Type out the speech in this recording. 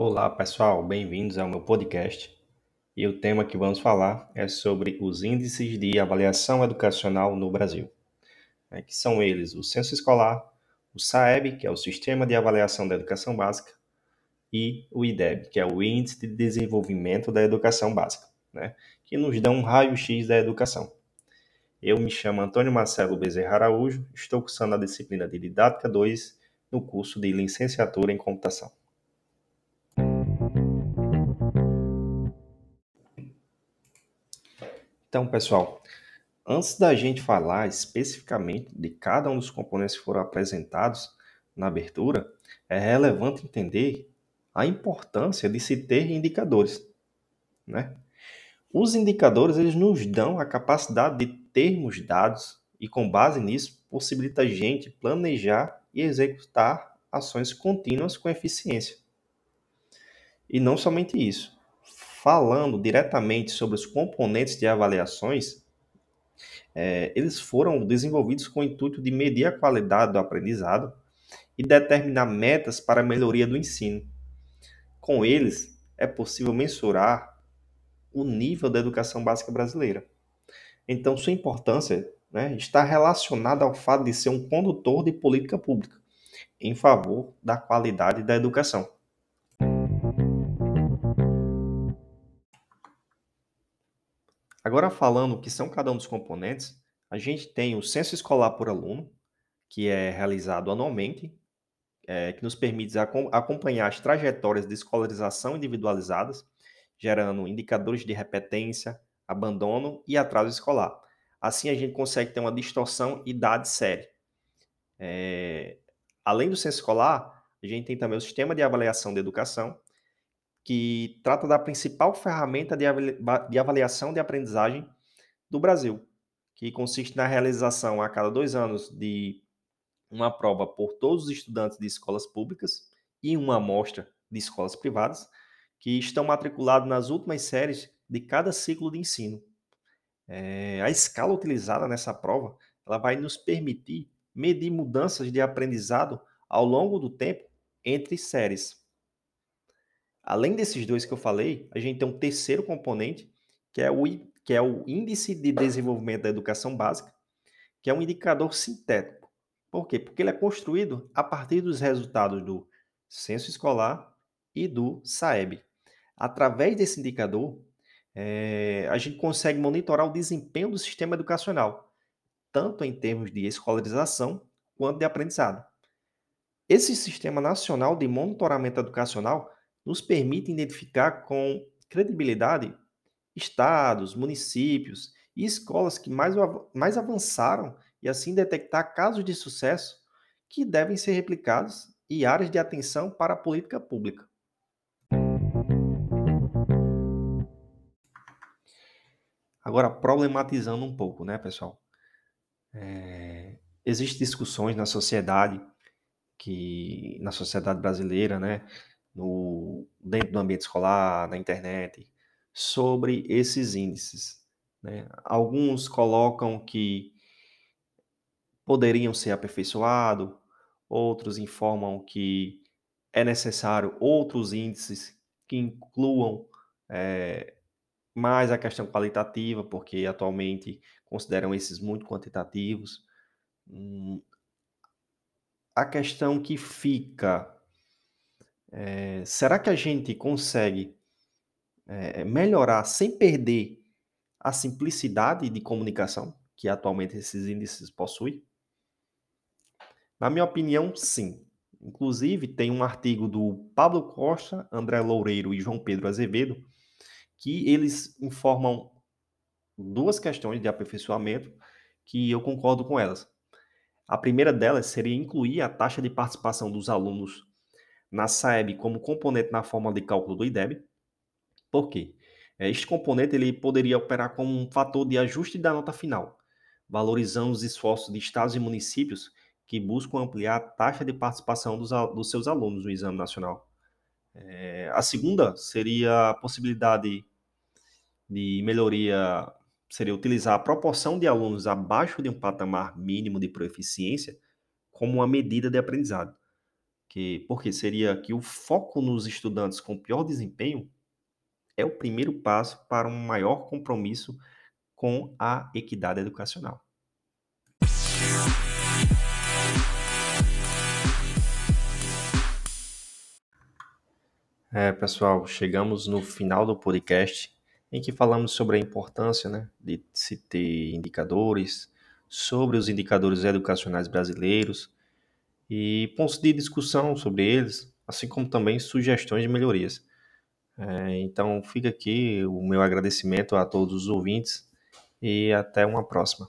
Olá, pessoal, bem-vindos ao meu podcast. E o tema que vamos falar é sobre os índices de avaliação educacional no Brasil, né, que são eles o Censo Escolar, o SAEB, que é o Sistema de Avaliação da Educação Básica, e o IDEB, que é o Índice de Desenvolvimento da Educação Básica, né, que nos dão um raio-x da educação. Eu me chamo Antônio Marcelo Bezerra Araújo, estou cursando a disciplina de Didática 2 no curso de Licenciatura em Computação. Então, pessoal, antes da gente falar especificamente de cada um dos componentes que foram apresentados na abertura, é relevante entender a importância de se ter indicadores, né? Os indicadores eles nos dão a capacidade de termos dados e com base nisso possibilita a gente planejar e executar ações contínuas com eficiência. E não somente isso, falando diretamente sobre os componentes de avaliações, é, eles foram desenvolvidos com o intuito de medir a qualidade do aprendizado e determinar metas para a melhoria do ensino. Com eles, é possível mensurar o nível da educação básica brasileira. Então, sua importância né, está relacionada ao fato de ser um condutor de política pública em favor da qualidade da educação. Agora falando o que são cada um dos componentes, a gente tem o censo escolar por aluno, que é realizado anualmente, é, que nos permite acompanhar as trajetórias de escolarização individualizadas, gerando indicadores de repetência, abandono e atraso escolar. Assim, a gente consegue ter uma distorção idade-série. É, além do censo escolar, a gente tem também o sistema de avaliação da educação, que trata da principal ferramenta de avaliação de aprendizagem do Brasil, que consiste na realização a cada dois anos de uma prova por todos os estudantes de escolas públicas e uma amostra de escolas privadas que estão matriculados nas últimas séries de cada ciclo de ensino. É, a escala utilizada nessa prova ela vai nos permitir medir mudanças de aprendizado ao longo do tempo entre séries. Além desses dois que eu falei, a gente tem um terceiro componente, que é o, que é o Índice de Desenvolvimento da Educação Básica, que é um indicador sintético. Por quê? Porque ele é construído a partir dos resultados do censo escolar e do SAEB. Através desse indicador, é, a gente consegue monitorar o desempenho do sistema educacional, tanto em termos de escolarização quanto de aprendizado. Esse Sistema Nacional de Monitoramento Educacional nos permite identificar com credibilidade estados, municípios e escolas que mais, mais avançaram e assim detectar casos de sucesso que devem ser replicados e áreas de atenção para a política pública. Agora, problematizando um pouco, né, pessoal? É, Existem discussões na sociedade, que na sociedade brasileira, né, no, dentro do ambiente escolar, na internet, sobre esses índices. Né? Alguns colocam que poderiam ser aperfeiçoados, outros informam que é necessário outros índices que incluam é, mais a questão qualitativa, porque atualmente consideram esses muito quantitativos. Hum, a questão que fica é, será que a gente consegue é, melhorar sem perder a simplicidade de comunicação que atualmente esses índices possuem? Na minha opinião, sim. Inclusive, tem um artigo do Pablo Costa, André Loureiro e João Pedro Azevedo, que eles informam duas questões de aperfeiçoamento que eu concordo com elas. A primeira delas seria incluir a taxa de participação dos alunos na SAEB como componente na forma de cálculo do IDEB. Por quê? É, este componente ele poderia operar como um fator de ajuste da nota final, valorizando os esforços de estados e municípios que buscam ampliar a taxa de participação dos, dos seus alunos no Exame Nacional. É, a segunda seria a possibilidade de melhoria, seria utilizar a proporção de alunos abaixo de um patamar mínimo de proficiência como uma medida de aprendizado. Que porque seria que o foco nos estudantes com pior desempenho é o primeiro passo para um maior compromisso com a equidade educacional. É, pessoal, chegamos no final do podcast em que falamos sobre a importância né, de se ter indicadores, sobre os indicadores educacionais brasileiros e pontos de discussão sobre eles, assim como também sugestões de melhorias. É, então, fica aqui o meu agradecimento a todos os ouvintes e até uma próxima.